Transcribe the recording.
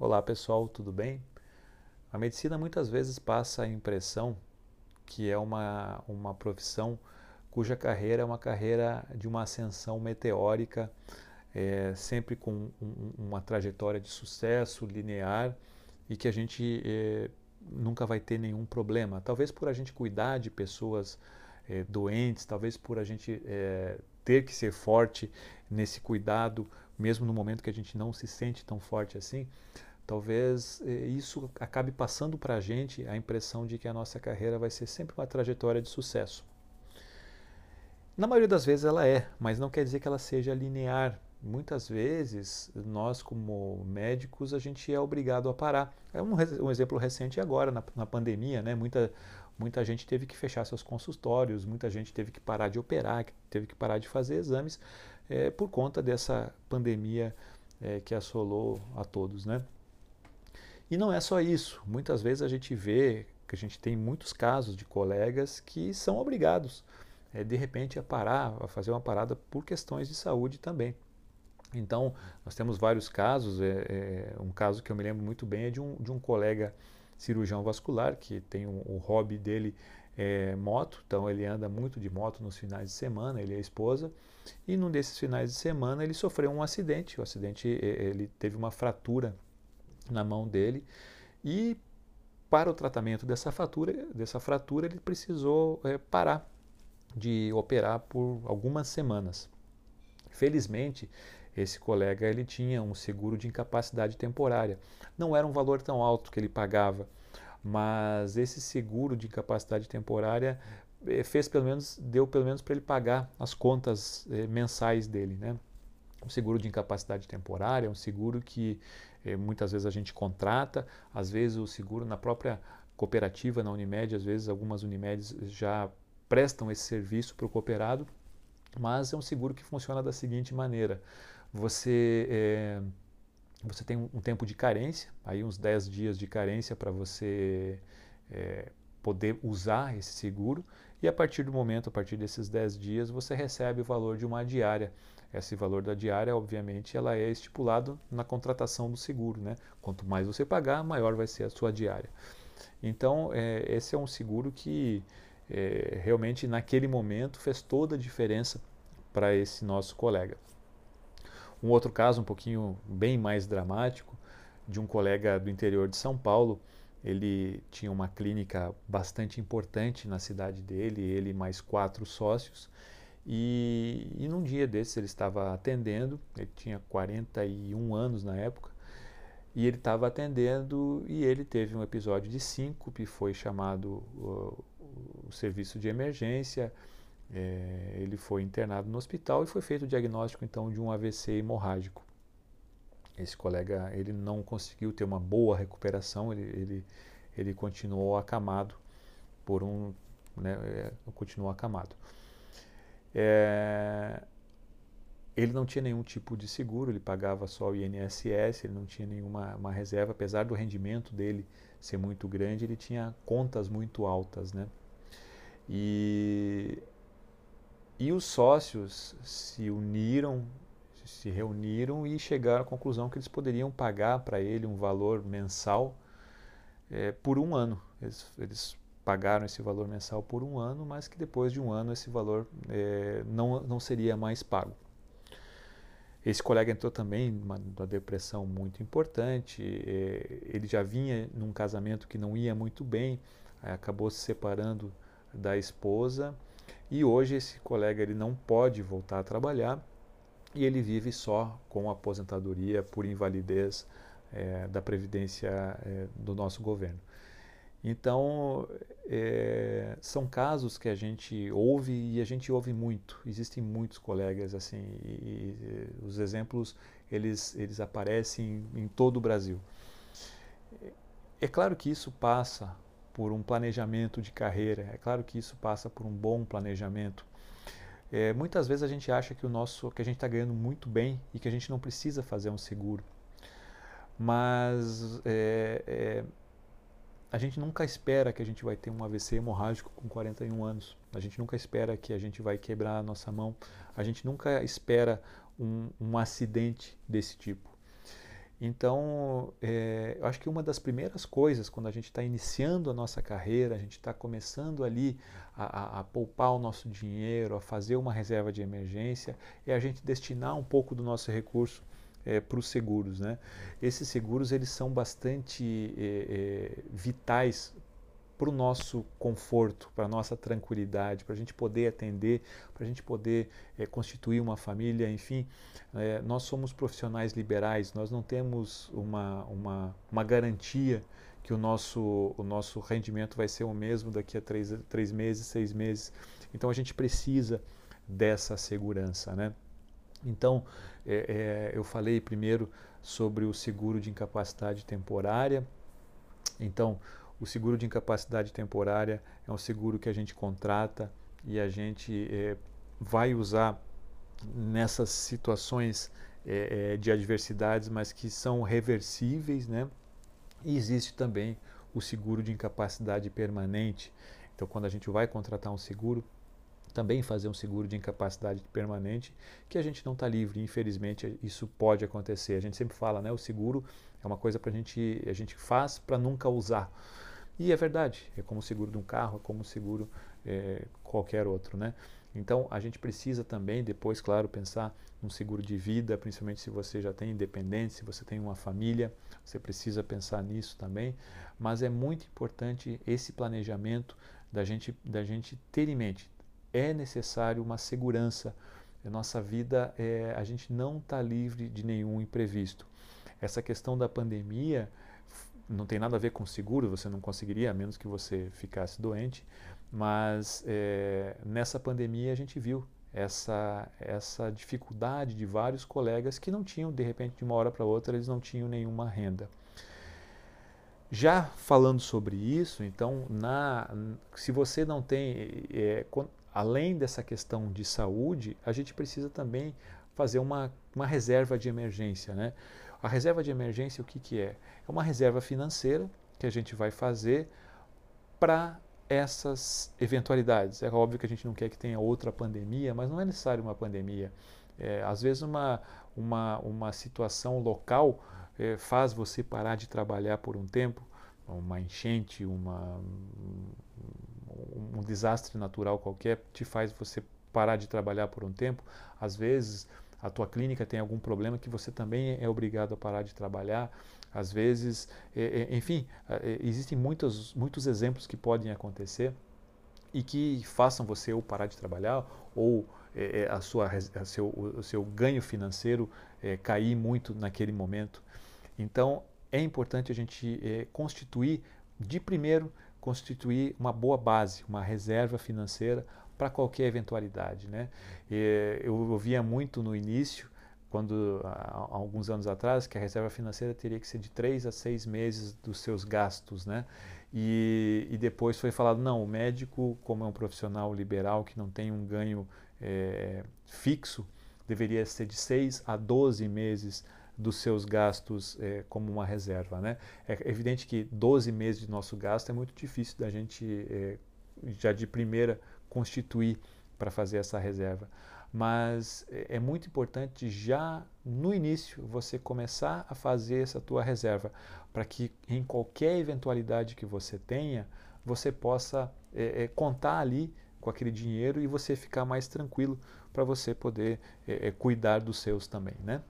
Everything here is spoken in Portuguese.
Olá pessoal, tudo bem? A medicina muitas vezes passa a impressão que é uma, uma profissão cuja carreira é uma carreira de uma ascensão meteórica, é, sempre com um, uma trajetória de sucesso linear e que a gente é, nunca vai ter nenhum problema. Talvez por a gente cuidar de pessoas é, doentes, talvez por a gente é, ter que ser forte nesse cuidado, mesmo no momento que a gente não se sente tão forte assim, talvez eh, isso acabe passando para a gente a impressão de que a nossa carreira vai ser sempre uma trajetória de sucesso. Na maioria das vezes ela é, mas não quer dizer que ela seja linear. Muitas vezes, nós como médicos, a gente é obrigado a parar. É um, um exemplo recente agora, na, na, pandemia, né? Muita, muita gente teve que fechar seus consultórios, muita gente teve que parar de operar, teve que parar de fazer exames é, por conta dessa pandemia é, que assolou a todos, né? E não é só isso. Muitas vezes a gente vê que a gente tem muitos casos de colegas que são obrigados, é, de repente, a parar, a fazer uma parada por questões de saúde também. Então, nós temos vários casos. É, é, um caso que eu me lembro muito bem é de um, de um colega cirurgião vascular que tem um, o hobby dele é moto, então ele anda muito de moto nos finais de semana, ele é a esposa, e num desses finais de semana ele sofreu um acidente. O acidente, ele teve uma fratura na mão dele e para o tratamento dessa fratura, dessa fratura ele precisou é, parar de operar por algumas semanas. Felizmente, esse colega ele tinha um seguro de incapacidade temporária. Não era um valor tão alto que ele pagava, mas esse seguro de incapacidade temporária eh, fez pelo menos deu pelo menos para ele pagar as contas eh, mensais dele, né? Um seguro de incapacidade temporária é um seguro que eh, muitas vezes a gente contrata, às vezes o seguro na própria cooperativa, na Unimed, às vezes algumas Unimedes já prestam esse serviço para o cooperado, mas é um seguro que funciona da seguinte maneira: você, é, você tem um, tempo de carência, aí uns 10 dias de carência para você é, poder usar esse seguro, e a partir do momento, a partir desses 10 dias, você recebe o valor de uma diária. Esse valor da diária, obviamente, ela é estipulado na contratação do seguro. Né? Quanto mais você pagar, maior vai ser a sua diária. Então, é, esse é um seguro que é, realmente naquele momento fez toda a diferença para esse nosso colega. Um outro caso, um pouquinho bem mais dramático, de um colega do interior de São Paulo. Ele tinha uma clínica bastante importante na cidade dele, ele mais quatro sócios. E, e num dia desses ele estava atendendo, ele tinha 41 anos na época, e ele estava atendendo e ele teve um episódio de síncope, foi chamado o serviço de emergência, é, ele foi internado no hospital e foi feito o diagnóstico então de um AVC hemorrágico. Esse colega ele não conseguiu ter uma boa recuperação, ele, ele, ele continuou acamado por um, né, é, continuou acamado. É, ele não tinha nenhum tipo de seguro, ele pagava só o INSS, ele não tinha nenhuma uma reserva, apesar do rendimento dele ser muito grande, ele tinha contas muito altas, né? E, e os sócios se uniram, se reuniram e chegaram à conclusão que eles poderiam pagar para ele um valor mensal é, por um ano. Eles, eles pagaram esse valor mensal por um ano, mas que depois de um ano esse valor é, não, não seria mais pago. Esse colega entrou também numa, numa depressão muito importante, é, ele já vinha num casamento que não ia muito bem, acabou se separando da esposa e hoje esse colega ele não pode voltar a trabalhar e ele vive só com aposentadoria por invalidez é, da previdência é, do nosso governo. Então, é, são casos que a gente ouve e a gente ouve muito. Existem muitos colegas assim, e, e, os exemplos eles, eles aparecem em todo o Brasil. É claro que isso passa por um planejamento de carreira, é claro que isso passa por um bom planejamento. É, muitas vezes a gente acha que o nosso, que a gente está ganhando muito bem e que a gente não precisa fazer um seguro, mas é, é a gente nunca espera que a gente vai ter um AVC hemorrágico com 41 anos. A gente nunca espera que a gente vai quebrar a nossa mão. A gente nunca espera um, um acidente desse tipo. Então, é, eu acho que uma das primeiras coisas, quando a gente está iniciando a nossa carreira, a gente está começando ali a, a, a, poupar o nosso dinheiro, a fazer uma reserva de emergência, é a gente destinar um pouco do nosso recurso é, para os seguros. Né? Esses seguros eles são bastante é, é vitais para o nosso conforto, para a nossa tranquilidade, para a gente poder atender, para a gente poder é, constituir uma família, enfim. É, nós somos profissionais liberais, nós não temos uma, uma, uma garantia que o nosso, o nosso rendimento vai ser o mesmo daqui a três, três meses, seis meses. Então a gente precisa dessa segurança, né? Então, é, eu falei primeiro sobre o seguro de incapacidade temporária. Então, o seguro de incapacidade temporária é um seguro que a gente contrata e a gente é, vai usar nessas situações é, de adversidades, mas que são reversíveis, né? E existe também o seguro de incapacidade permanente. Então, quando a gente vai contratar um seguro, também fazer um seguro de incapacidade permanente, que a gente não está livre. Infelizmente, isso pode acontecer. A gente sempre fala, né? O seguro é uma coisa para a gente, a gente faz para nunca usar. E é verdade, é como o seguro de um carro, é como o seguro é, qualquer outro, né? Então a gente precisa também depois, claro, pensar num seguro de vida, principalmente se você já tem independência, se você tem uma família, você precisa pensar nisso também. Mas é muito importante esse planejamento da gente, da gente ter em mente. É necessário uma segurança. A nossa vida, é, a gente não está livre de nenhum imprevisto. Essa questão da pandemia não tem nada a ver com seguro, você não conseguiria, a menos que você ficasse doente. Mas é, nessa pandemia a gente viu essa, essa dificuldade de vários colegas que não tinham, de repente, de uma hora para outra, eles não tinham nenhuma renda. Já falando sobre isso, então, na, se você não tem, é, além dessa questão de saúde, a gente precisa também fazer uma, uma reserva de emergência. Né? A reserva de emergência, o que, que é? É uma reserva financeira que a gente vai fazer para essas eventualidades. É óbvio que a gente não quer que tenha outra pandemia, mas não é necessário uma pandemia. É, às vezes, uma, uma, uma situação local é, faz você parar de trabalhar por um tempo, uma enchente, uma, um, um desastre natural qualquer te faz você parar de trabalhar por um tempo. Às vezes, a tua clínica tem algum problema que você também é obrigado a parar de trabalhar. Às vezes, é, é, enfim, é, existem muitos, muitos exemplos que podem acontecer e que façam você ou parar de trabalhar ou a sua, a seu, o seu ganho financeiro cair muito naquele momento. Então, é importante a gente constituir, de primeiro, constituir uma boa base, uma reserva financeira para qualquer eventualidade. Né? E eu ouvia muito no início, quando há alguns anos atrás, que a reserva financeira teria que ser de três a seis meses dos seus gastos, né? E, e, depois foi falado não, o médico, como é um profissional liberal que não tem um ganho é, fixo, deveria ser de seis a 12 meses dos seus gastos é, como uma reserva, né? É evidente que 12 meses de nosso gasto é muito difícil da gente é, já de primeira constituir para fazer essa reserva. Mas é, é muito importante já no início você começar a fazer essa tua reserva para que em qualquer eventualidade que você tenha você possa é, é, contar ali com aquele dinheiro e você ficar mais tranquilo para você poder é, é, cuidar dos seus também, né?